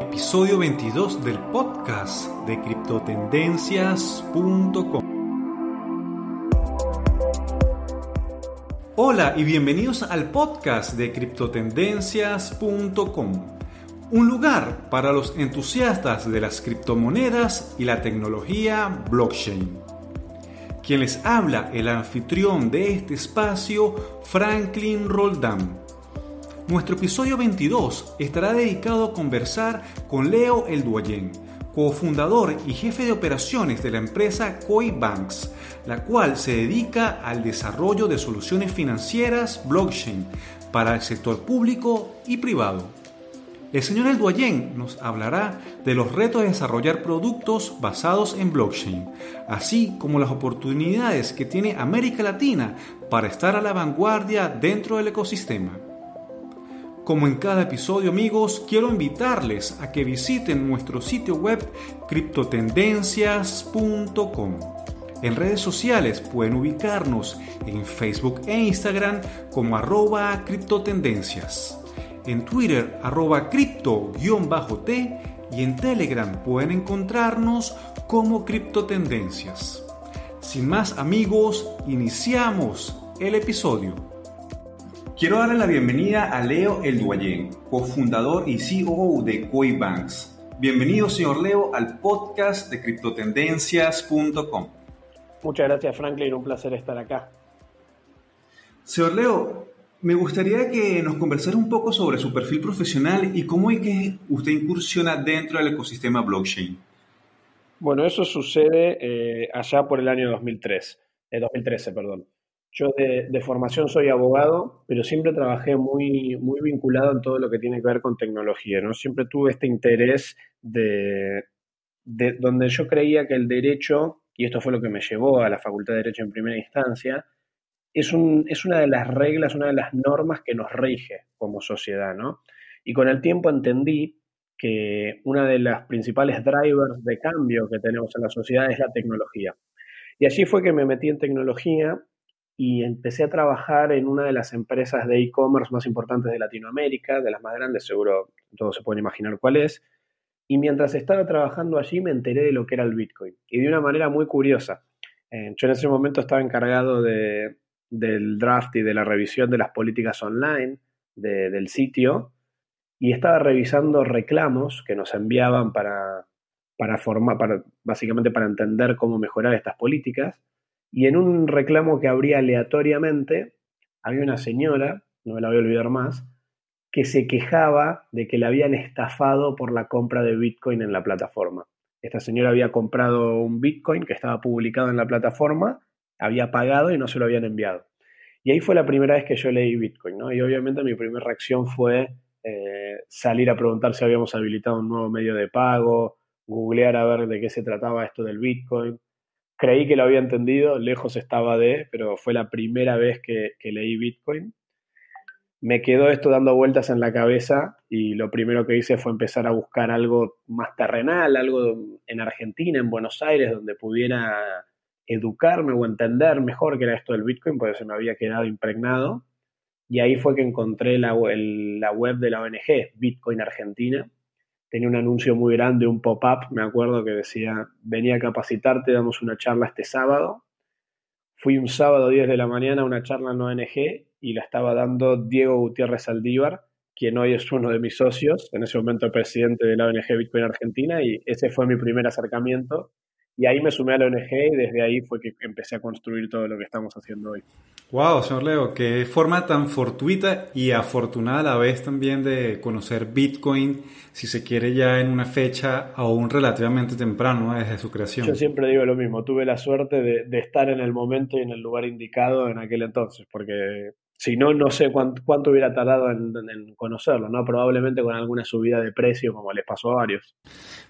Episodio 22 del podcast de criptotendencias.com. Hola y bienvenidos al podcast de criptotendencias.com. Un lugar para los entusiastas de las criptomonedas y la tecnología blockchain. Quien les habla, el anfitrión de este espacio, Franklin Roldán nuestro episodio 22 estará dedicado a conversar con Leo El Duayen, cofundador y jefe de operaciones de la empresa Coinbanks, la cual se dedica al desarrollo de soluciones financieras blockchain para el sector público y privado. El señor El Duayen nos hablará de los retos de desarrollar productos basados en blockchain, así como las oportunidades que tiene América Latina para estar a la vanguardia dentro del ecosistema. Como en cada episodio amigos, quiero invitarles a que visiten nuestro sitio web criptotendencias.com. En redes sociales pueden ubicarnos en Facebook e Instagram como arroba criptotendencias, en Twitter arroba cripto-t y en Telegram pueden encontrarnos como criptotendencias. Sin más amigos, iniciamos el episodio. Quiero darle la bienvenida a Leo El Duayen, cofundador y CEO de Coinbanks. Bienvenido, señor Leo, al podcast de criptotendencias.com. Muchas gracias, Franklin. Un placer estar acá. Señor Leo, me gustaría que nos conversara un poco sobre su perfil profesional y cómo es que usted incursiona dentro del ecosistema blockchain. Bueno, eso sucede eh, allá por el año 2003, eh, 2013, perdón. Yo de, formación soy abogado, pero siempre trabajé muy, muy vinculado en todo lo que tiene que ver con tecnología, ¿no? Siempre tuve este interés de, de donde yo creía que el derecho, y esto fue lo que me llevó a la Facultad de Derecho en primera instancia, es, un, es una de las reglas, una de las normas que nos rige como sociedad, ¿no? Y con el tiempo entendí que una de las principales drivers de cambio que tenemos en la sociedad es la tecnología. Y allí fue que me metí en tecnología y empecé a trabajar en una de las empresas de e-commerce más importantes de Latinoamérica, de las más grandes, seguro todos se pueden imaginar cuál es. Y mientras estaba trabajando allí me enteré de lo que era el Bitcoin. Y de una manera muy curiosa. Eh, yo en ese momento estaba encargado de, del draft y de la revisión de las políticas online del sitio y estaba revisando reclamos que nos enviaban para, para formar, básicamente para entender cómo mejorar estas políticas. Y en un reclamo que abría aleatoriamente, había una señora, no me la voy a olvidar más, que se quejaba de que le habían estafado por la compra de Bitcoin en la plataforma. Esta señora había comprado un Bitcoin que estaba publicado en la plataforma, había pagado y no se lo habían enviado. Y ahí fue la primera vez que yo leí Bitcoin, ¿no? Y obviamente mi primera reacción fue eh, salir a preguntar si habíamos habilitado un nuevo medio de pago, googlear a ver de qué se trataba esto del Bitcoin creí que lo había entendido, lejos estaba de, pero fue la primera vez que, leí Bitcoin. Me quedó esto dando vueltas en la cabeza y lo primero que hice fue empezar a buscar algo más terrenal, algo en Argentina, en Buenos Aires, donde pudiera educarme o entender mejor qué era esto del Bitcoin, porque se me había quedado impregnado. Y ahí fue que encontré la, la web de la ONG, Bitcoin Argentina, tenía un anuncio muy grande, un pop-up, me acuerdo que decía, venía a capacitarte, damos una charla este sábado. Fui un sábado 10 de la mañana a una charla en ONG y la estaba dando Diego Gutiérrez Aldívar, quien hoy es uno de mis socios, en ese momento presidente de la ONG Bitcoin Argentina, y ese fue mi primer acercamiento. Y ahí me sumé a la ONG y desde ahí fue que empecé a construir todo lo que estamos haciendo hoy. Wow, señor Leo, qué forma tan fortuita y afortunada a la vez también de conocer Bitcoin, si se quiere ya en una fecha aún relativamente temprano desde su creación. Yo siempre digo lo mismo, tuve la suerte de, estar en el momento y en el lugar indicado en aquel entonces, porque si no, no sé cuánto, hubiera tardado en, en, conocerlo, ¿no? Probablemente con alguna subida de precio, como les pasó a varios.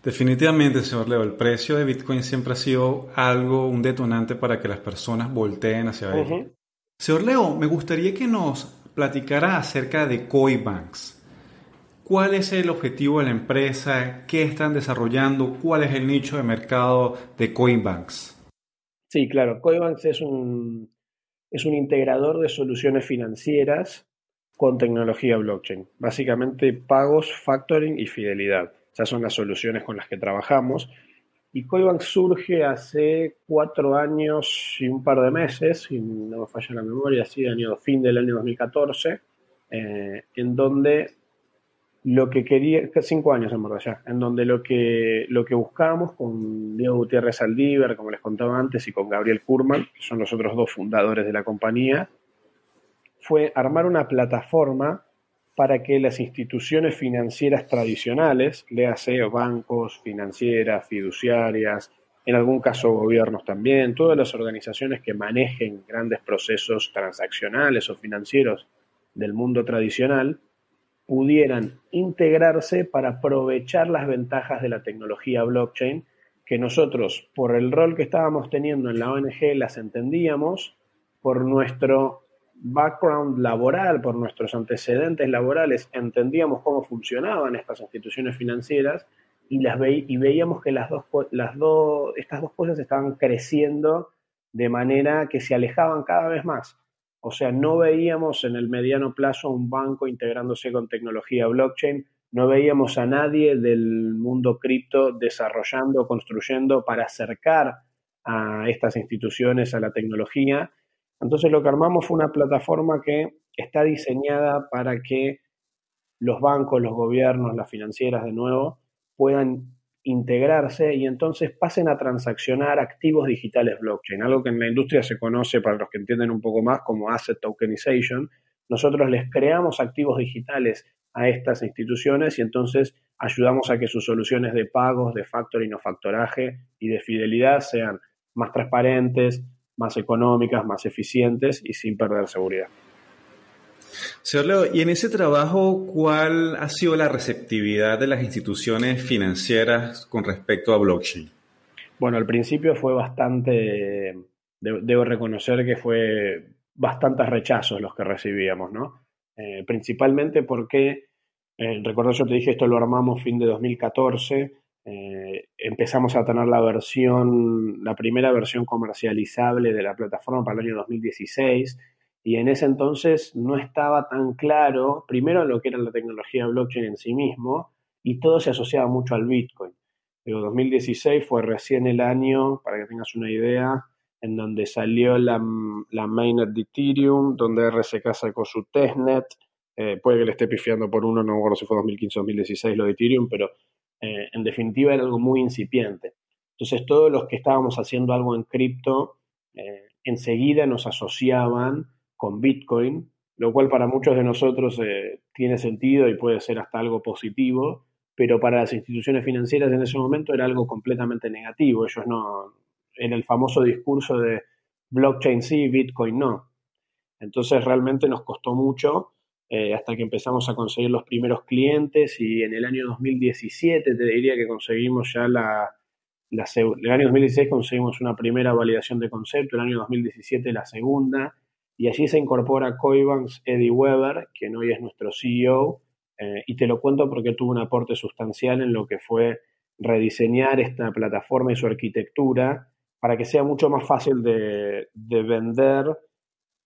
Definitivamente, señor Leo, el precio de Bitcoin siempre ha sido algo, un detonante para que las personas volteen hacia él. Señor Leo, me gustaría que nos platicara acerca de Coinbanks. ¿Cuál es el objetivo de la empresa? ¿Qué están desarrollando? ¿Cuál es el nicho de mercado de Coinbanks? Sí, claro. Coinbanks es un, es un integrador de soluciones financieras con tecnología blockchain. Básicamente pagos, factoring y fidelidad. Esas son las soluciones con las que trabajamos. Y Coibank surge hace cuatro años y un par de meses, si no me falla la memoria, así, año, fin del año 2014, eh, en donde lo que quería, cinco años en verdad ya, en donde lo que, lo que buscábamos con Diego Gutiérrez Aldívar, como les contaba antes, y con Gabriel Kurman, que son los otros dos fundadores de la compañía, fue armar una plataforma para que las instituciones financieras tradicionales, léase bancos, financieras, fiduciarias, en algún caso gobiernos también, todas las organizaciones que manejen grandes procesos transaccionales o financieros del mundo tradicional, pudieran integrarse para aprovechar las ventajas de la tecnología blockchain, que nosotros, por el rol que estábamos teniendo en la ONG, las entendíamos, por nuestro background laboral, por nuestros antecedentes laborales, entendíamos cómo funcionaban estas instituciones financieras y, las y veíamos que las dos, las estas dos cosas estaban creciendo de manera que se alejaban cada vez más. O sea, no veíamos en el mediano plazo un banco integrándose con tecnología blockchain, no veíamos a nadie del mundo cripto desarrollando, construyendo para acercar a estas instituciones a la tecnología. Entonces lo que armamos fue una plataforma que está diseñada para que los bancos, los gobiernos, las financieras de nuevo, puedan integrarse y entonces pasen a transaccionar activos digitales blockchain, algo que en la industria se conoce, para los que entienden un poco más, como asset tokenization. Nosotros les creamos activos digitales a estas instituciones y entonces ayudamos a que sus soluciones de pagos, de factoring o factoraje y de fidelidad sean más transparentes, más económicas, más eficientes y sin perder seguridad. Señor Leo, y en ese trabajo, ¿cuál ha sido la receptividad de las instituciones financieras con respecto a blockchain? Bueno, al principio fue bastante, debo reconocer que fue bastantes rechazos los que recibíamos, ¿no? Eh, principalmente porque, eh, recuerdo yo te dije, esto lo armamos fin de 2014, eh, empezamos a tener la versión, la primera versión comercializable de la plataforma para el año 2016 y en ese entonces no estaba tan claro, primero, lo que era la tecnología blockchain en sí mismo, y todo se asociaba mucho al Bitcoin. Pero 2016 fue recién el año, para que tengas una idea, en donde salió la, la mainnet de Ethereum, donde RSK sacó su testnet, eh, puede que le esté pifiando por uno, no me acuerdo si fue 2015 o 2016 lo de Ethereum, pero eh, en definitiva era algo muy incipiente. Entonces todos los que estábamos haciendo algo en cripto, eh, enseguida nos asociaban con Bitcoin, lo cual para muchos de nosotros eh, tiene sentido y puede ser hasta algo positivo, pero para las instituciones financieras en ese momento era algo completamente negativo. Ellos no, en el famoso discurso de blockchain sí, Bitcoin no. Entonces realmente nos costó mucho eh, hasta que empezamos a conseguir los primeros clientes y en el año 2017 te diría que conseguimos ya la, la el año 2016 conseguimos una primera validación de concepto, el año 2017 la segunda y allí se incorpora Coibanks Eddie Weber, quien hoy es nuestro CEO, eh, y te lo cuento porque tuvo un aporte sustancial en lo que fue rediseñar esta plataforma y su arquitectura para que sea mucho más fácil de, vender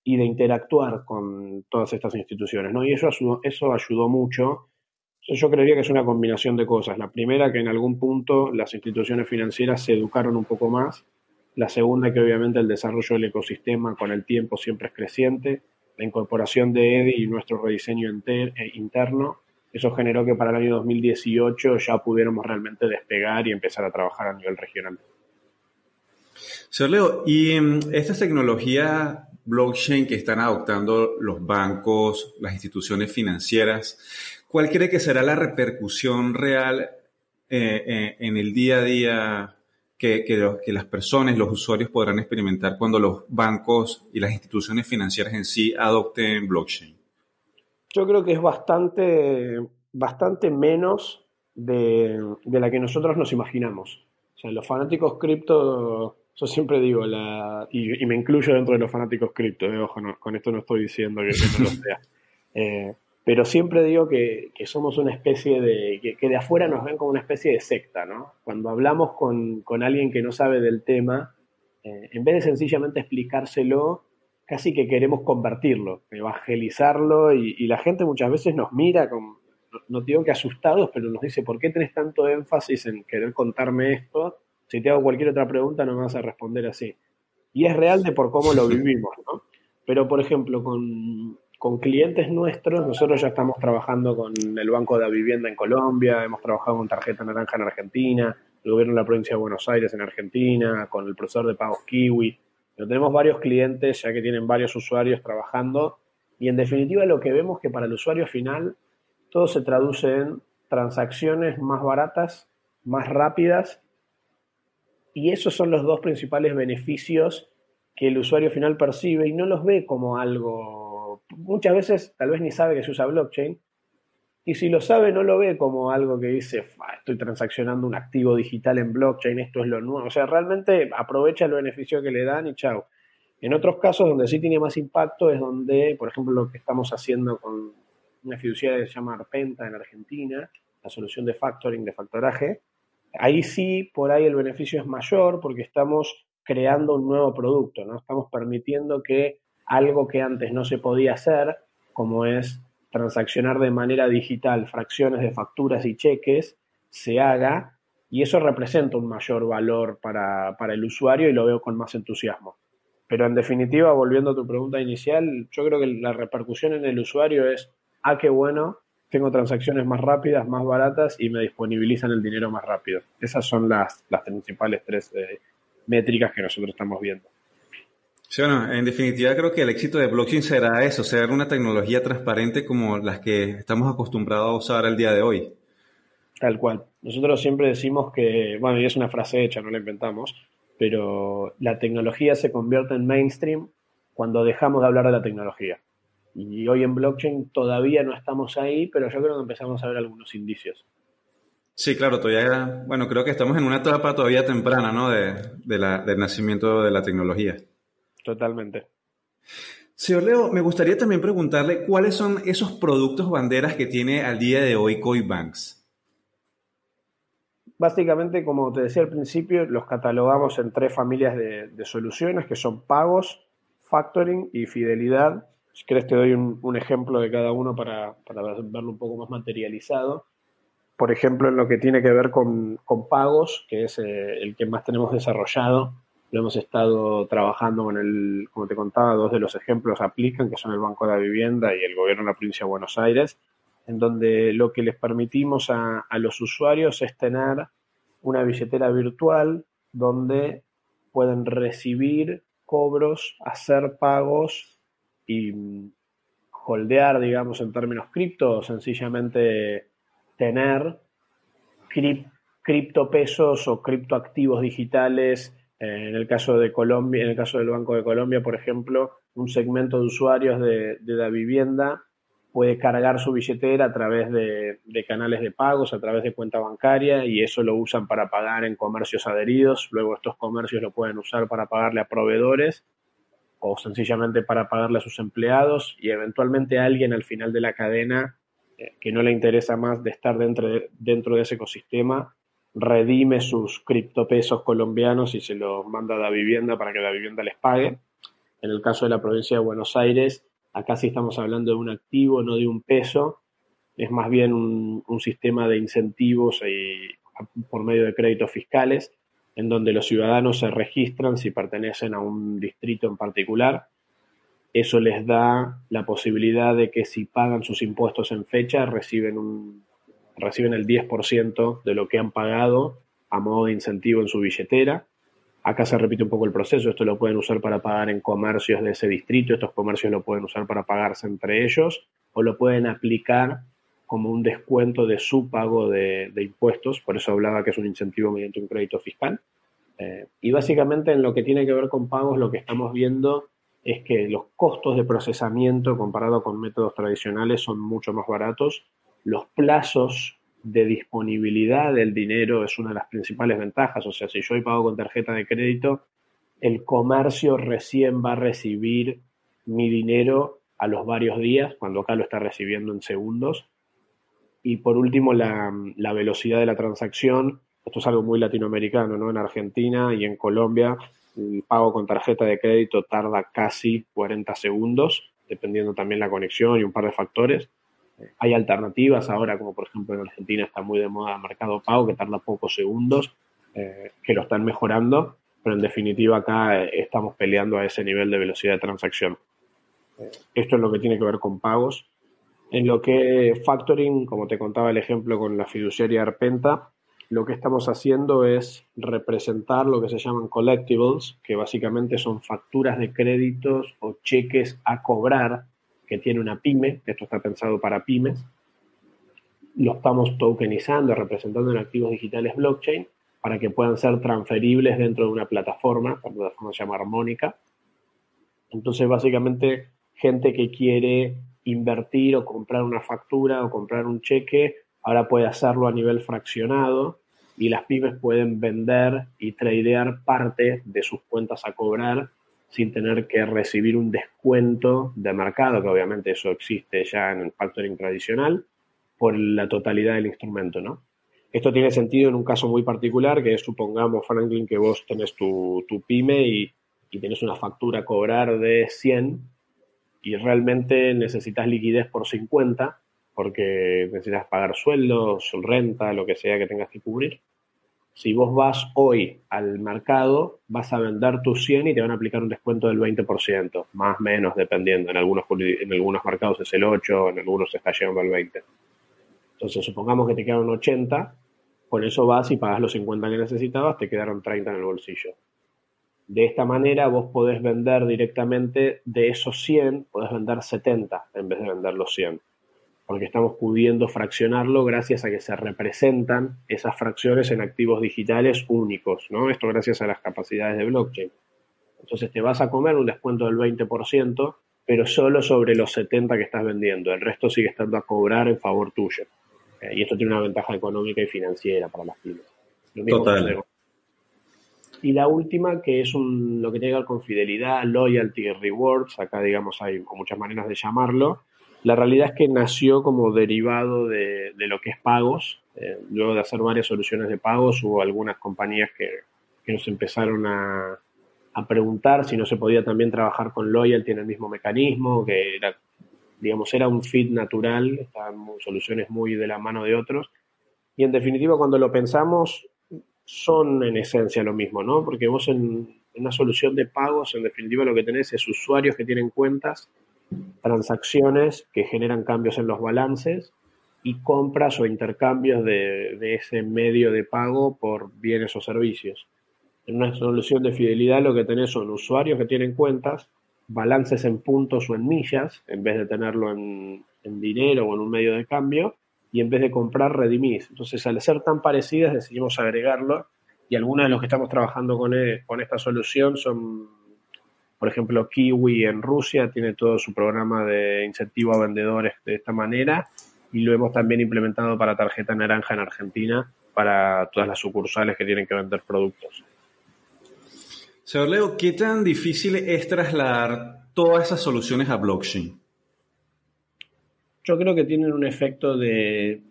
y de interactuar con todas estas instituciones. ¿no? Y eso, eso ayudó mucho. Yo creería que es una combinación de cosas. La primera, que en algún punto las instituciones financieras se educaron un poco más la segunda, que obviamente el desarrollo del ecosistema con el tiempo siempre es creciente. La incorporación de EDI y nuestro rediseño eh, interno, eso generó que para el año 2018 ya pudiéramos realmente despegar y empezar a trabajar a nivel regional. Señor Leo, y mm, estas tecnologías blockchain que están adoptando los bancos, las instituciones financieras, ¿cuál cree que será la repercusión real eh, eh, en el día a día que, que, las personas, los usuarios podrán experimentar cuando los bancos y las instituciones financieras en sí adopten blockchain? Yo creo que es bastante, bastante menos de, la que nosotros nos imaginamos. O sea, los fanáticos cripto, yo siempre digo, la, y, me incluyo dentro de los fanáticos cripto, eh, ojo, con esto no estoy diciendo que, no lo sea. Eh, pero siempre digo que, somos una especie de, que, de afuera nos ven como una especie de secta, ¿no? Cuando hablamos con, alguien que no sabe del tema, eh, en vez de sencillamente explicárselo, casi que queremos convertirlo, evangelizarlo, y, la gente muchas veces nos mira con, no digo que asustados, pero nos dice, ¿por qué tenés tanto énfasis en querer contarme esto? Si te hago cualquier otra pregunta no me vas a responder así. Y es real de por cómo lo vivimos, ¿no? Pero, por ejemplo, con, con clientes nuestros, nosotros ya estamos trabajando con el Banco de la Vivienda en Colombia, hemos trabajado con Tarjeta Naranja en Argentina, el gobierno de la provincia de Buenos Aires en Argentina, con el profesor de pagos Kiwi. Tenemos varios clientes ya que tienen varios usuarios trabajando y en definitiva lo que vemos que para el usuario final todo se traduce en transacciones más baratas, más rápidas y esos son los dos principales beneficios que el usuario final percibe y no los ve como algo, muchas veces tal vez ni sabe que se usa blockchain, y si lo sabe no lo ve como algo que dice, estoy transaccionando un activo digital en blockchain, esto es lo nuevo, o sea, realmente aprovecha el beneficio que le dan y chao. En otros casos donde sí tiene más impacto es donde, por ejemplo, lo que estamos haciendo con una fiduciaria que se llama Arpenta en Argentina, la solución de factoring, de factoraje, Ahí sí, por ahí el beneficio es mayor porque estamos creando un nuevo producto, ¿no? Estamos permitiendo que algo que antes no se podía hacer, como es transaccionar de manera digital fracciones de facturas y cheques, se haga y eso representa un mayor valor para, para el usuario y lo veo con más entusiasmo. Pero en definitiva, volviendo a tu pregunta inicial, yo creo que la repercusión en el usuario es, ah, qué bueno, tengo transacciones más rápidas, más baratas y me disponibilizan el dinero más rápido. Esas son las, las principales tres eh, métricas que nosotros estamos viendo. Sí, bueno, en definitiva creo que el éxito de blockchain será eso, ser una tecnología transparente como las que estamos acostumbrados a usar el día de hoy. Tal cual. Nosotros siempre decimos que, bueno, y es una frase hecha, no la inventamos, pero la tecnología se convierte en mainstream cuando dejamos de hablar de la tecnología. Y hoy en blockchain todavía no estamos ahí, pero yo creo que empezamos a ver algunos indicios. Sí, claro, todavía, bueno, creo que estamos en una etapa todavía temprana, ¿no? De, del nacimiento de la tecnología. Totalmente. Señor Leo, me gustaría también preguntarle cuáles son esos productos banderas que tiene al día de hoy Coinbanks. Básicamente, como te decía al principio, los catalogamos en tres familias de, de soluciones que son pagos, factoring y fidelidad si quieres te doy un, ejemplo de cada uno para, verlo un poco más materializado. Por ejemplo, en lo que tiene que ver con, pagos, que es eh, el que más tenemos desarrollado, lo hemos estado trabajando con el, como te contaba, dos de los ejemplos aplican, que son el Banco de la Vivienda y el Gobierno de la Provincia de Buenos Aires, en donde lo que les permitimos a, los usuarios es tener una billetera virtual donde pueden recibir cobros, hacer pagos y holdear, digamos, en términos cripto, sencillamente tener criptopesos o criptoactivos digitales. Eh, en el caso de Colombia, en el caso del Banco de Colombia, por ejemplo, un segmento de usuarios de, la vivienda puede cargar su billetera a través de, de, canales de pagos, a través de cuenta bancaria, y eso lo usan para pagar en comercios adheridos. Luego estos comercios lo pueden usar para pagarle a proveedores o sencillamente para pagarle a sus empleados y eventualmente a alguien al final de la cadena eh, que no le interesa más de estar dentro de, dentro de ese ecosistema, redime sus criptopesos colombianos y se los manda a la vivienda para que la vivienda les pague. En el caso de la provincia de Buenos Aires, acá sí estamos hablando de un activo, no de un peso, es más bien un, sistema de incentivos por medio de créditos fiscales en donde los ciudadanos se registran si pertenecen a un distrito en particular. Eso les da la posibilidad de que si pagan sus impuestos en fecha reciben, un, reciben el 10% de lo que han pagado a modo de incentivo en su billetera. Acá se repite un poco el proceso, esto lo pueden usar para pagar en comercios de ese distrito, estos comercios lo pueden usar para pagarse entre ellos o lo pueden aplicar como un descuento de su pago de, impuestos, por eso hablaba que es un incentivo mediante un crédito fiscal. Eh, y básicamente en lo que tiene que ver con pagos, lo que estamos viendo es que los costos de procesamiento comparado con métodos tradicionales son mucho más baratos. Los plazos de disponibilidad del dinero es una de las principales ventajas. O sea, si yo pago con tarjeta de crédito, el comercio recién va a recibir mi dinero a los varios días, cuando acá lo está recibiendo en segundos. Y por último, la, velocidad de la transacción. Esto es algo muy latinoamericano, ¿no? En Argentina y en Colombia, el pago con tarjeta de crédito tarda casi 40 segundos, dependiendo también la conexión y un par de factores. Hay alternativas ahora, como por ejemplo en Argentina está muy de moda el mercado pago, que tarda pocos segundos, eh, que lo están mejorando, pero en definitiva acá eh, estamos peleando a ese nivel de velocidad de transacción. Eh, esto es lo que tiene que ver con pagos. En lo que factoring, como te contaba el ejemplo con la fiduciaria Arpenta, lo que estamos haciendo es representar lo que se llaman collectibles, que básicamente son facturas de créditos o cheques a cobrar que tiene una pyme, esto está pensado para pymes, lo estamos tokenizando, representando en activos digitales blockchain para que puedan ser transferibles dentro de una plataforma, la plataforma se llama Armónica. Entonces, básicamente, gente que quiere invertir o comprar una factura o comprar un cheque, ahora puede hacerlo a nivel fraccionado y las pymes pueden vender y tradear parte de sus cuentas a cobrar sin tener que recibir un descuento de mercado, que obviamente eso existe ya en el factoring tradicional, por la totalidad del instrumento, ¿no? Esto tiene sentido en un caso muy particular, que es, supongamos, Franklin, que vos tenés tu, pyme y, y tenés una factura a cobrar de 100 y realmente necesitas liquidez por 50 porque necesitas pagar sueldos, renta, lo que sea que tengas que cubrir si vos vas hoy al mercado, vas a vender tus 100 y te van a aplicar un descuento del 20%, más o menos dependiendo. En algunos, en algunos mercados es el 8, en algunos se está llegando al 20. Entonces, supongamos que te quedan 80, con eso vas y pagas los 50 que necesitabas, te quedaron 30 en el bolsillo. De esta manera vos podés vender directamente de esos 100, podés vender 70 en vez de vender los 100 porque estamos pudiendo fraccionarlo gracias a que se representan esas fracciones en activos digitales únicos, ¿no? Esto gracias a las capacidades de blockchain. Entonces te vas a comer un descuento del 20%, pero solo sobre los 70 que estás vendiendo. El resto sigue estando a cobrar en favor tuyo. Eh, y esto tiene una ventaja económica y financiera para las pymes. Total. Y la última, que es un, lo que tiene que ver con fidelidad, loyalty, rewards, acá digamos hay muchas maneras de llamarlo, la realidad es que nació como derivado de, lo que es pagos. Eh, luego de hacer varias soluciones de pagos, hubo algunas compañías que, nos empezaron a, preguntar si no se podía también trabajar con Loyalty en el mismo mecanismo, que era, digamos, era un fit natural, estaban soluciones muy de la mano de otros. Y en definitiva, cuando lo pensamos, son en esencia lo mismo, ¿no? Porque vos en una solución de pagos, en definitiva, lo que tenés es usuarios que tienen cuentas transacciones que generan cambios en los balances y compras o intercambios de, ese medio de pago por bienes o servicios. En una solución de fidelidad lo que tenés son usuarios que tienen cuentas, balances en puntos o en millas, en vez de tenerlo en, dinero o en un medio de cambio, y en vez de comprar, redimís. Entonces, al ser tan parecidas, decidimos agregarlo, y algunos de los que estamos trabajando con, e, con esta solución son por ejemplo, Kiwi en Rusia tiene todo su programa de incentivo a vendedores de esta manera y lo hemos también implementado para tarjeta naranja en Argentina para todas las sucursales que tienen que vender productos. Señor Leo, ¿qué tan difícil es trasladar todas esas soluciones a blockchain? Yo creo que tienen un efecto de,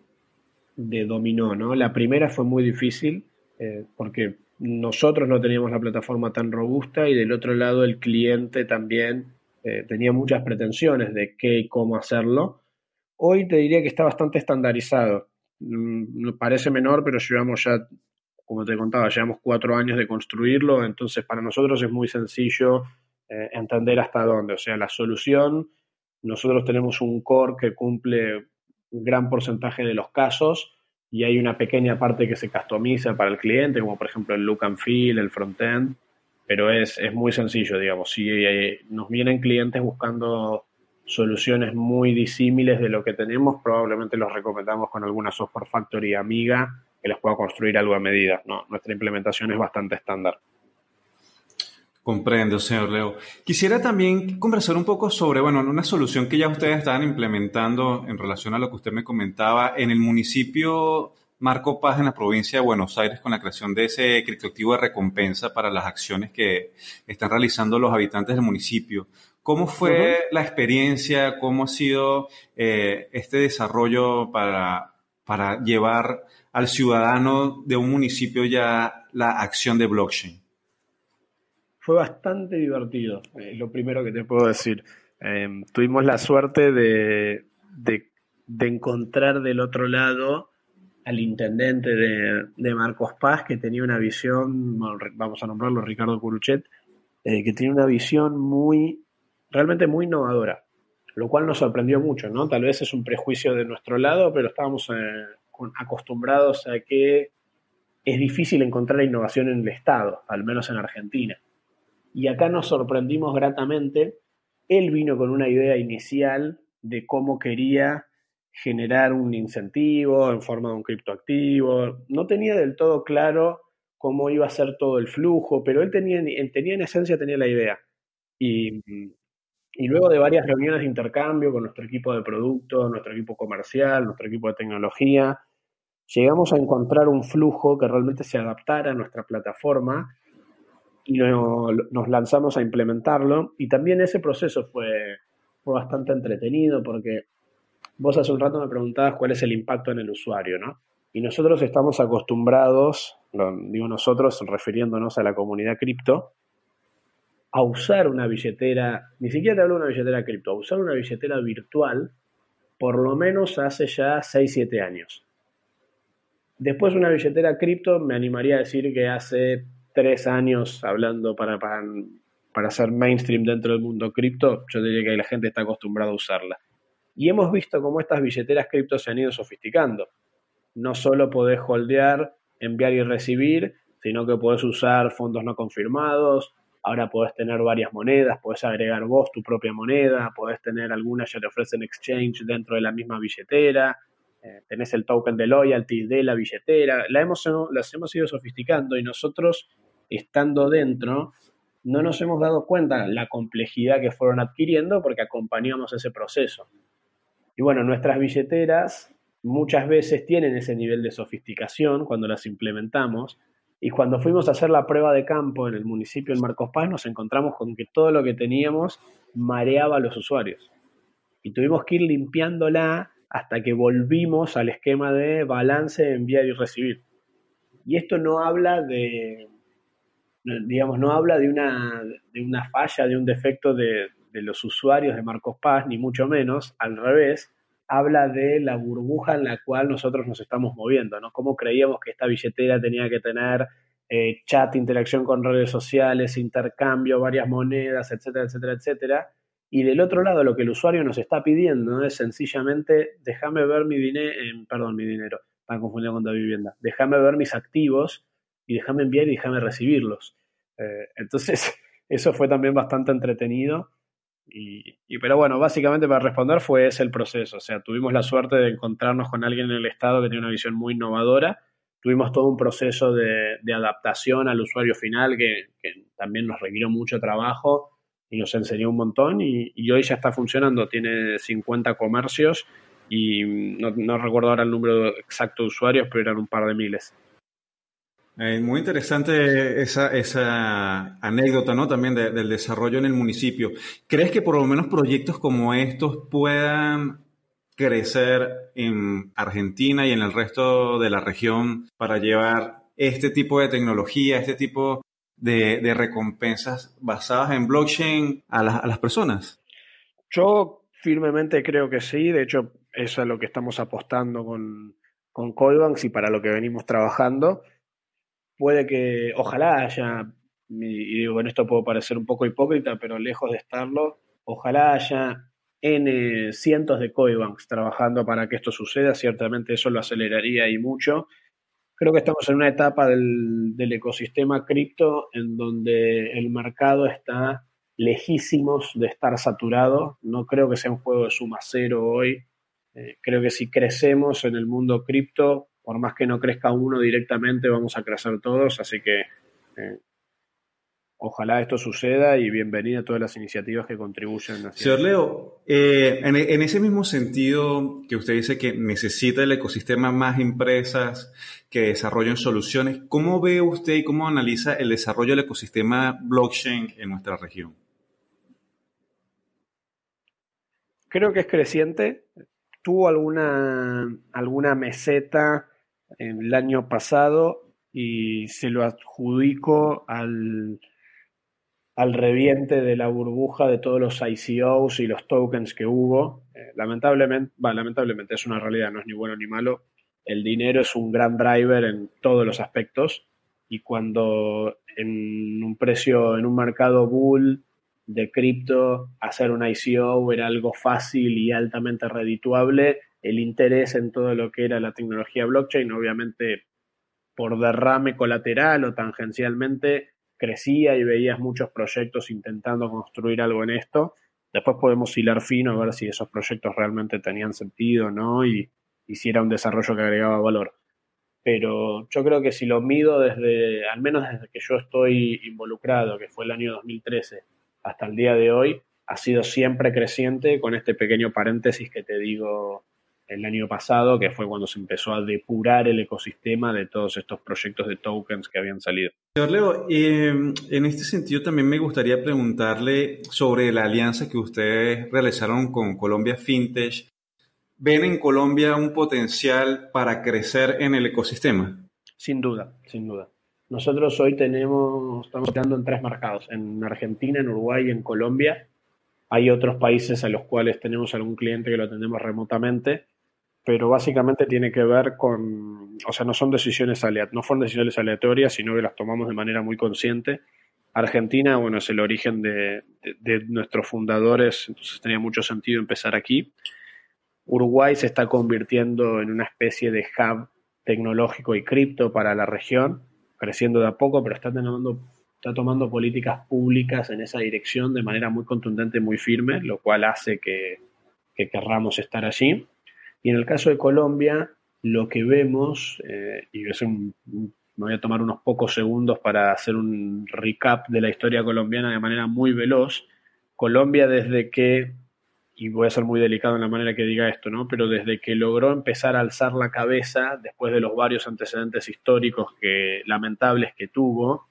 dominó, ¿no? La primera fue muy difícil eh, porque nosotros no teníamos la plataforma tan robusta y del otro lado el cliente también eh, tenía muchas pretensiones de qué y cómo hacerlo. Hoy te diría que está bastante estandarizado. Mm, parece menor, pero llevamos ya, como te contaba, llevamos cuatro años de construirlo, entonces para nosotros es muy sencillo eh, entender hasta dónde. O sea, la solución, nosotros tenemos un core que cumple un gran porcentaje de los casos y hay una pequeña parte que se customiza para el cliente, como por ejemplo el look and feel, el front-end, pero es, es, muy sencillo, digamos. Si eh, nos vienen clientes buscando soluciones muy disímiles de lo que tenemos, probablemente los recomendamos con alguna software factory amiga que les pueda construir algo a medida. ¿no? Nuestra implementación es bastante estándar. Comprendo, señor Leo. Quisiera también conversar un poco sobre, bueno, una solución que ya ustedes estaban implementando en relación a lo que usted me comentaba en el municipio Marco Paz en la provincia de Buenos Aires con la creación de ese criptoactivo de recompensa para las acciones que están realizando los habitantes del municipio. ¿Cómo fue la experiencia? ¿Cómo ha sido eh, este desarrollo para, para llevar al ciudadano de un municipio ya la acción de blockchain? Fue bastante divertido, es lo primero que te puedo decir. Em, tuvimos la suerte de, de encontrar del otro lado al intendente de, Marcos Paz, que tenía una visión, vamos a nombrarlo Ricardo Curuchet, eh, que tenía una visión muy, realmente muy innovadora, lo cual nos sorprendió mucho, ¿no? Tal vez es un prejuicio de nuestro lado, pero estábamos eh, acostumbrados a que es difícil encontrar innovación en el Estado, al menos en Argentina. Y acá nos sorprendimos gratamente. Él vino con una idea inicial de cómo quería generar un incentivo en forma de un criptoactivo. No tenía del todo claro cómo iba a ser todo el flujo, pero él tenía, en esencia tenía la idea. Y, y luego de varias reuniones de intercambio con nuestro equipo de producto, nuestro equipo comercial, nuestro equipo de tecnología, llegamos a encontrar un flujo que realmente se adaptara a nuestra plataforma y nos lanzamos a implementarlo. Y también ese proceso fue, fue bastante entretenido porque Vos hace un rato me preguntabas cuál es el impacto en el usuario, ¿no? Y nosotros estamos acostumbrados, digo nosotros refiriéndonos a la comunidad cripto, a usar una billetera, ni siquiera te hablo de una billetera cripto, a usar una billetera virtual por lo menos hace ya 6-7 años. Después una billetera cripto me animaría a decir que hace 3 años, hablando para, para, para ser mainstream dentro del mundo cripto, yo diría que la gente está acostumbrada a usarla. Y hemos visto cómo estas billeteras cripto se han ido sofisticando. No solo podés holdear, enviar y recibir, sino que podés usar fondos no confirmados, ahora podés tener varias monedas, podés agregar vos tu propia moneda, podés tener algunas que te ofrecen exchange dentro de la misma billetera, eh, tenés el token de loyalty de la billetera, la hemos, las hemos ido sofisticando y nosotros, estando dentro, no nos hemos dado cuenta la complejidad que fueron adquiriendo porque acompañamos ese proceso. Y bueno, nuestras billeteras muchas veces tienen ese nivel de sofisticación cuando las implementamos. Y cuando fuimos a hacer la prueba de campo en el municipio de Marcos Paz, nos encontramos con que todo lo que teníamos mareaba a los usuarios. Y tuvimos que ir limpiándola hasta que volvimos al esquema de balance, enviar y recibir. Y esto no habla de, digamos, no habla de una, de una falla, de un defecto de, de los usuarios de Marcos Paz, ni mucho menos, al revés, habla de la burbuja en la cual nosotros nos estamos moviendo, ¿no? Cómo creíamos que esta billetera tenía que tener eh, chat, interacción con redes sociales, intercambio, varias monedas, etcétera, etcétera, etcétera. Y del otro lado, lo que el usuario nos está pidiendo es sencillamente, déjame ver mi dinero, eh, perdón, mi dinero, para confundido con la vivienda, déjame ver mis activos y déjame enviar y déjame recibirlos. Eh, entonces, eso fue también bastante entretenido y, pero bueno, básicamente para responder fue ese el proceso. O sea, tuvimos la suerte de encontrarnos con alguien en el Estado que tiene una visión muy innovadora. Tuvimos todo un proceso de, adaptación al usuario final que, también nos requirió mucho trabajo y nos enseñó un montón. Y, hoy ya está funcionando. Tiene 50 comercios y no, no recuerdo ahora el número exacto de usuarios, pero eran un par de miles. Eh, muy interesante esa, anécdota, ¿no? También del desarrollo en el municipio. ¿Crees que por lo menos proyectos como estos puedan crecer en Argentina y en el resto de la región para llevar este tipo de tecnología, este tipo de, recompensas basadas en blockchain a, a, las personas? Yo firmemente creo que sí. De hecho, eso es lo que estamos apostando con, con y para lo que venimos trabajando puede que, ojalá haya, y digo, bueno, esto puede parecer un poco hipócrita, pero lejos de estarlo, ojalá haya N cientos de coibanks trabajando para que esto suceda, ciertamente eso lo aceleraría y mucho. Creo que estamos en una etapa del, ecosistema cripto en donde el mercado está lejísimos de estar saturado. No creo que sea un juego de suma cero hoy. Eh, creo que si crecemos en el mundo cripto, por más que no crezca uno directamente, vamos a crecer todos, así que eh, ojalá esto suceda y bienvenida a todas las iniciativas que contribuyen. Señor Leo, eh, en, en, ese mismo sentido que usted dice que necesita el ecosistema más empresas que desarrollen soluciones, ¿cómo ve usted y cómo analiza el desarrollo del ecosistema blockchain en nuestra región? Creo que es creciente. Tuvo alguna, alguna meseta el año pasado y se lo adjudico al, al reviente de la burbuja de todos los ICOs y los tokens que hubo. Eh, lamentablemente, lamentablemente es una realidad, no es ni bueno ni malo. El dinero es un gran driver en todos los aspectos y cuando en un precio, en un mercado bull de cripto, hacer un ICO era algo fácil y altamente redituable, el interés en todo lo que era la tecnología blockchain, obviamente por derrame colateral o tangencialmente, crecía y veías muchos proyectos intentando construir algo en esto. Después podemos hilar fino a ver si esos proyectos realmente tenían sentido o no y, y si era un desarrollo que agregaba valor. Pero yo creo que si lo mido desde, al menos desde que yo estoy involucrado, que fue el año 2013, hasta el día de hoy, ha sido siempre creciente con este pequeño paréntesis que te digo el año pasado, que fue cuando se empezó a depurar el ecosistema de todos estos proyectos de tokens que habían salido. Señor Leo, em, en este sentido también me gustaría preguntarle sobre la alianza que ustedes realizaron con Colombia FinTech. ¿Ven en Colombia un potencial para crecer en el ecosistema? Sin duda, sin duda. Nosotros hoy tenemos, estamos operando en tres mercados, en Argentina, en Uruguay y en Colombia. Hay otros países a los cuales tenemos algún cliente que lo atendemos remotamente pero básicamente tiene que ver con, o sea, no son decisiones aleatorias, no fueron decisiones aleatorias, sino que las tomamos de manera muy consciente. Argentina, bueno, es el origen de, nuestros fundadores, entonces tenía mucho sentido empezar aquí. Uruguay se está convirtiendo en una especie de hub tecnológico y cripto para la región, creciendo de a poco, pero está tomando, está tomando políticas públicas en esa dirección de manera muy contundente, muy firme, lo cual hace que, que querramos estar allí. Y en el caso de Colombia, lo que vemos, eh, y es me voy a tomar unos pocos segundos para hacer un recap de la historia colombiana de manera muy veloz. Colombia desde que, y voy a ser muy delicado en la manera que diga esto, ¿no? pero desde que logró empezar a alzar la cabeza después de los varios antecedentes históricos que, lamentables que tuvo,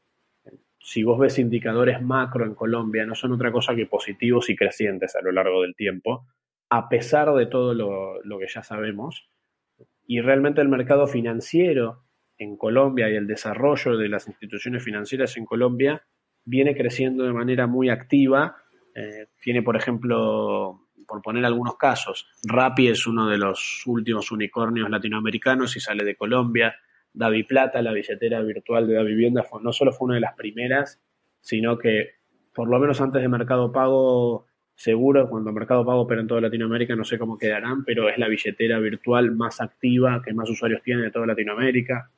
si vos ves indicadores macro en Colombia, no son otra cosa que positivos y crecientes a lo largo del tiempo a pesar de todo lo, que ya sabemos. Y realmente el mercado financiero en Colombia y el desarrollo de las instituciones financieras en Colombia viene creciendo de manera muy activa. Eh, tiene, por ejemplo, por poner algunos casos, Rappi es uno de los últimos unicornios latinoamericanos y sale de Colombia. Davi Plata, la billetera virtual de la vivienda, no solo fue una de las primeras, sino que por lo menos antes de Mercado Pago seguro cuando Mercado Pago opera en toda Latinoamérica, no sé cómo quedarán, pero es la billetera virtual más activa que más usuarios tiene de toda Latinoamérica.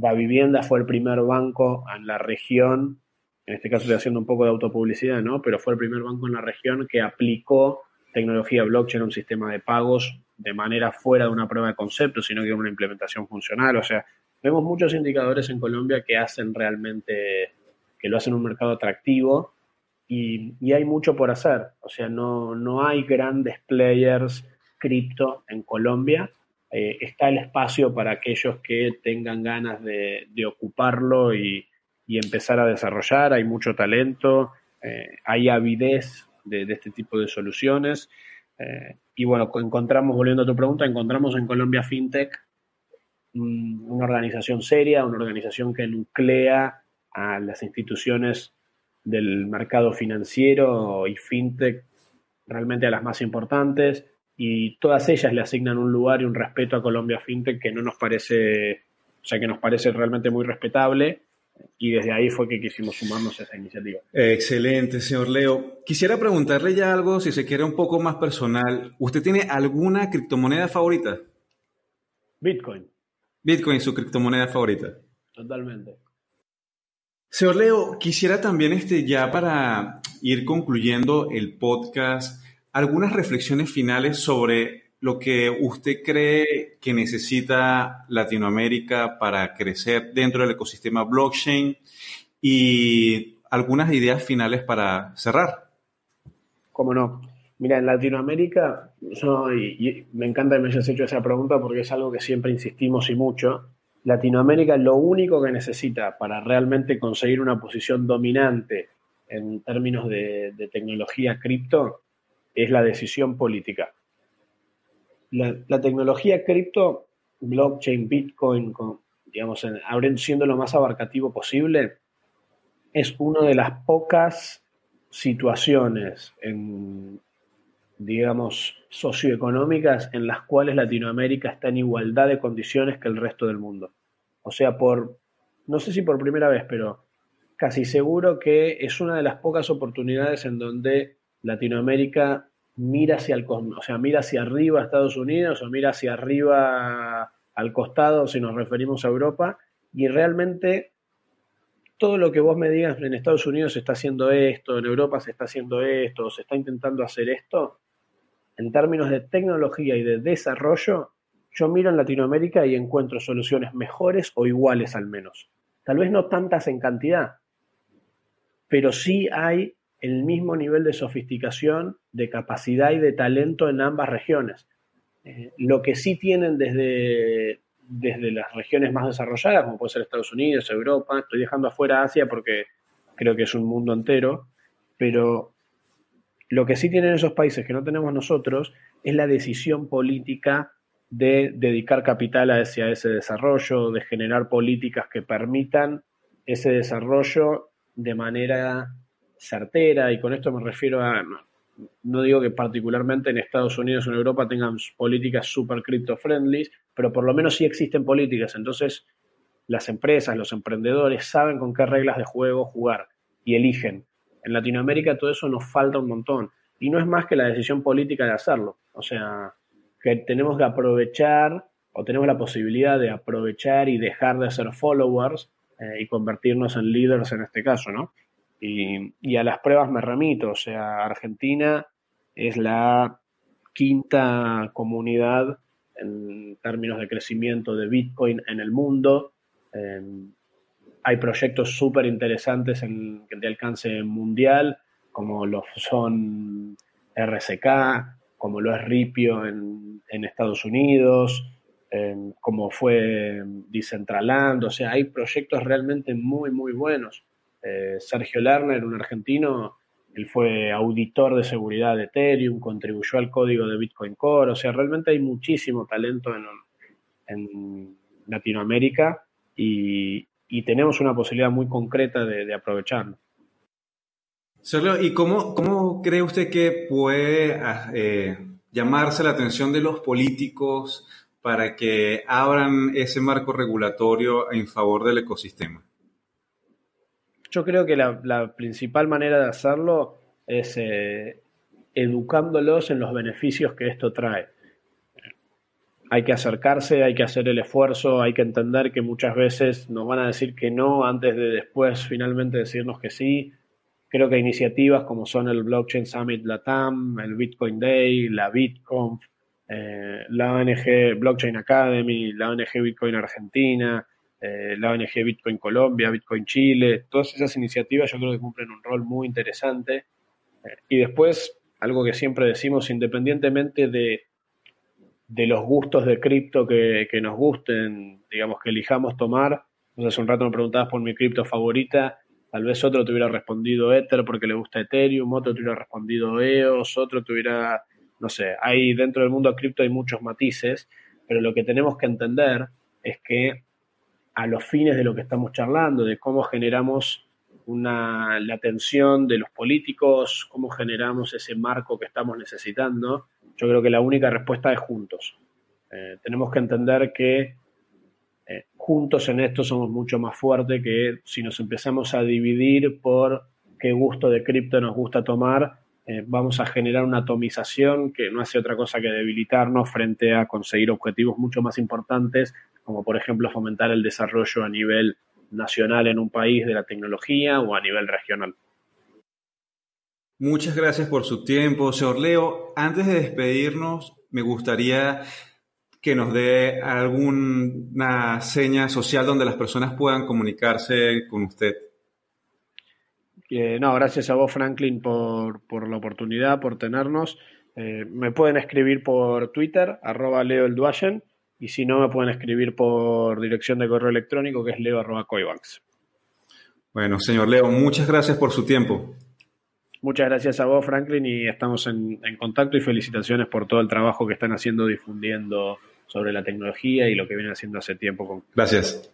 La Vivienda fue el primer banco en la región, en este caso estoy haciendo un poco de autopublicidad, ¿no? Pero fue el primer banco en la región que aplicó tecnología blockchain a un sistema de pagos de manera fuera de una prueba de concepto, sino que una implementación funcional. O sea, vemos muchos indicadores en Colombia que hacen realmente, que lo hacen un mercado atractivo y, hay mucho por hacer. O sea, no, no hay grandes players cripto en Colombia. Eh, está el espacio para aquellos que tengan ganas de, ocuparlo y, empezar a desarrollar. Hay mucho talento, eh, hay avidez de, este tipo de soluciones. Eh, y bueno, encontramos, volviendo a tu pregunta, encontramos en Colombia FinTech una organización seria, una organización que nuclea a las instituciones del mercado financiero y fintech realmente a las más importantes y todas ellas le asignan un lugar y un respeto a Colombia Fintech que no nos parece, o sea, que nos parece realmente muy respetable y desde ahí fue que quisimos sumarnos a esa iniciativa. Excelente, señor Leo. Quisiera preguntarle ya algo, si se quiere un poco más personal. ¿Usted tiene alguna criptomoneda favorita? Bitcoin. Bitcoin, su criptomoneda favorita. Totalmente. Señor Leo, quisiera también este, ya para ir concluyendo el podcast, algunas reflexiones finales sobre lo que usted cree que necesita Latinoamérica para crecer dentro del ecosistema blockchain y algunas ideas finales para cerrar. Cómo no. Mira, en Latinoamérica, me encanta que me hayas hecho esa pregunta porque es algo que siempre insistimos y mucho. Latinoamérica lo único que necesita para realmente conseguir una posición dominante en términos de, tecnología cripto es la decisión política. La, tecnología cripto, blockchain, Bitcoin, digamos, siendo lo más abarcativo posible, es una de las pocas situaciones en, digamos, socioeconómicas en las cuales Latinoamérica está en igualdad de condiciones que el resto del mundo. O sea, por, no sé si por primera vez, pero casi seguro que es una de las pocas oportunidades en donde Latinoamérica mira hacia el o sea, mira hacia arriba a Estados Unidos o mira hacia arriba al costado si nos referimos a Europa y realmente todo lo que vos me digas en Estados Unidos se está haciendo esto, en Europa se está haciendo esto, se está intentando hacer esto, en términos de tecnología y de desarrollo, yo miro en Latinoamérica y encuentro soluciones mejores o iguales al menos. Tal vez no tantas en cantidad, pero sí hay el mismo nivel de sofisticación, de capacidad y de talento en ambas regiones. Eh, lo que sí tienen desde, desde las regiones más desarrolladas, como puede ser Estados Unidos, Europa, estoy dejando afuera Asia porque creo que es un mundo entero, pero lo que sí tienen esos países que no tenemos nosotros es la decisión política de dedicar capital hacia ese desarrollo, de generar políticas que permitan ese desarrollo de manera certera, y con esto me refiero a, no, digo que particularmente en Estados Unidos o en Europa tengan políticas super crypto friendly, pero por lo menos sí existen políticas, entonces las empresas, los emprendedores saben con qué reglas de juego jugar y eligen. En Latinoamérica todo eso nos falta un montón, y no es más que la decisión política de hacerlo, o sea, que tenemos que aprovechar o tenemos la posibilidad de aprovechar y dejar de ser followers eh, y convertirnos en líderes en este caso, ¿no? Y, a las pruebas me remito, o sea, Argentina es la quinta comunidad en términos de crecimiento de Bitcoin en el mundo. Em, hay proyectos súper interesantes de alcance mundial, como lo son RSK, como lo es Ripio en, Estados Unidos, em, como fue Decentraland, o sea, hay proyectos realmente muy, muy buenos. Eh, Sergio Lerner, un argentino, él fue auditor de seguridad de Ethereum, contribuyó al código de Bitcoin Core, o sea, realmente hay muchísimo talento en, Latinoamérica y, tenemos una posibilidad muy concreta de, aprovecharlo. Sergio, ¿y cómo, cómo, cree usted que puede ah, eh, llamarse la atención de los políticos para que abran ese marco regulatorio en favor del ecosistema? Yo creo que la, principal manera de hacerlo es eh, educándolos en los beneficios que esto trae. Hay que acercarse, hay que hacer el esfuerzo, hay que entender que muchas veces nos van a decir que no antes de después finalmente decirnos que sí. Creo que iniciativas como son el Blockchain Summit Latam, el Bitcoin Day, la BitConf, eh, la ONG Blockchain Academy, la ONG Bitcoin Argentina, eh, la ONG Bitcoin Colombia, Bitcoin Chile, todas esas iniciativas yo creo que cumplen un rol muy interesante. Eh, y después, algo que siempre decimos, independientemente de, de los gustos de cripto que, nos gusten, digamos, que elijamos tomar, hace un rato me preguntabas por mi cripto favorita, tal vez otro te hubiera respondido Ether porque le gusta Ethereum, otro te hubiera respondido EOS, otro te hubiera, no sé, hay dentro del mundo cripto hay muchos matices, pero lo que tenemos que entender es que a los fines de lo que estamos charlando, de cómo generamos una, la atención de los políticos, cómo generamos ese marco que estamos necesitando, yo creo que la única respuesta es juntos. Eh, tenemos que entender que eh, juntos en esto somos mucho más fuertes que si nos empezamos a dividir por qué gusto de cripto nos gusta tomar, eh, vamos a generar una atomización que no hace otra cosa que debilitarnos frente a conseguir objetivos mucho más importantes como por ejemplo fomentar el desarrollo a nivel nacional en un país de la tecnología o a nivel regional. Muchas gracias por su tiempo, señor Leo. Antes de despedirnos, me gustaría que nos dé alguna seña social donde las personas puedan comunicarse con usted. no, gracias a vos, Franklin, por, la oportunidad, por tenernos. Eh, me pueden escribir por Twitter, arroba Leo el y si no, me pueden escribir por dirección de correo electrónico que es leo.coibanks. Bueno, señor Leo, muchas gracias por su tiempo. Muchas gracias a vos, Franklin, y estamos en, contacto y felicitaciones por todo el trabajo que están haciendo difundiendo sobre la tecnología y lo que vienen haciendo hace tiempo. Gracias.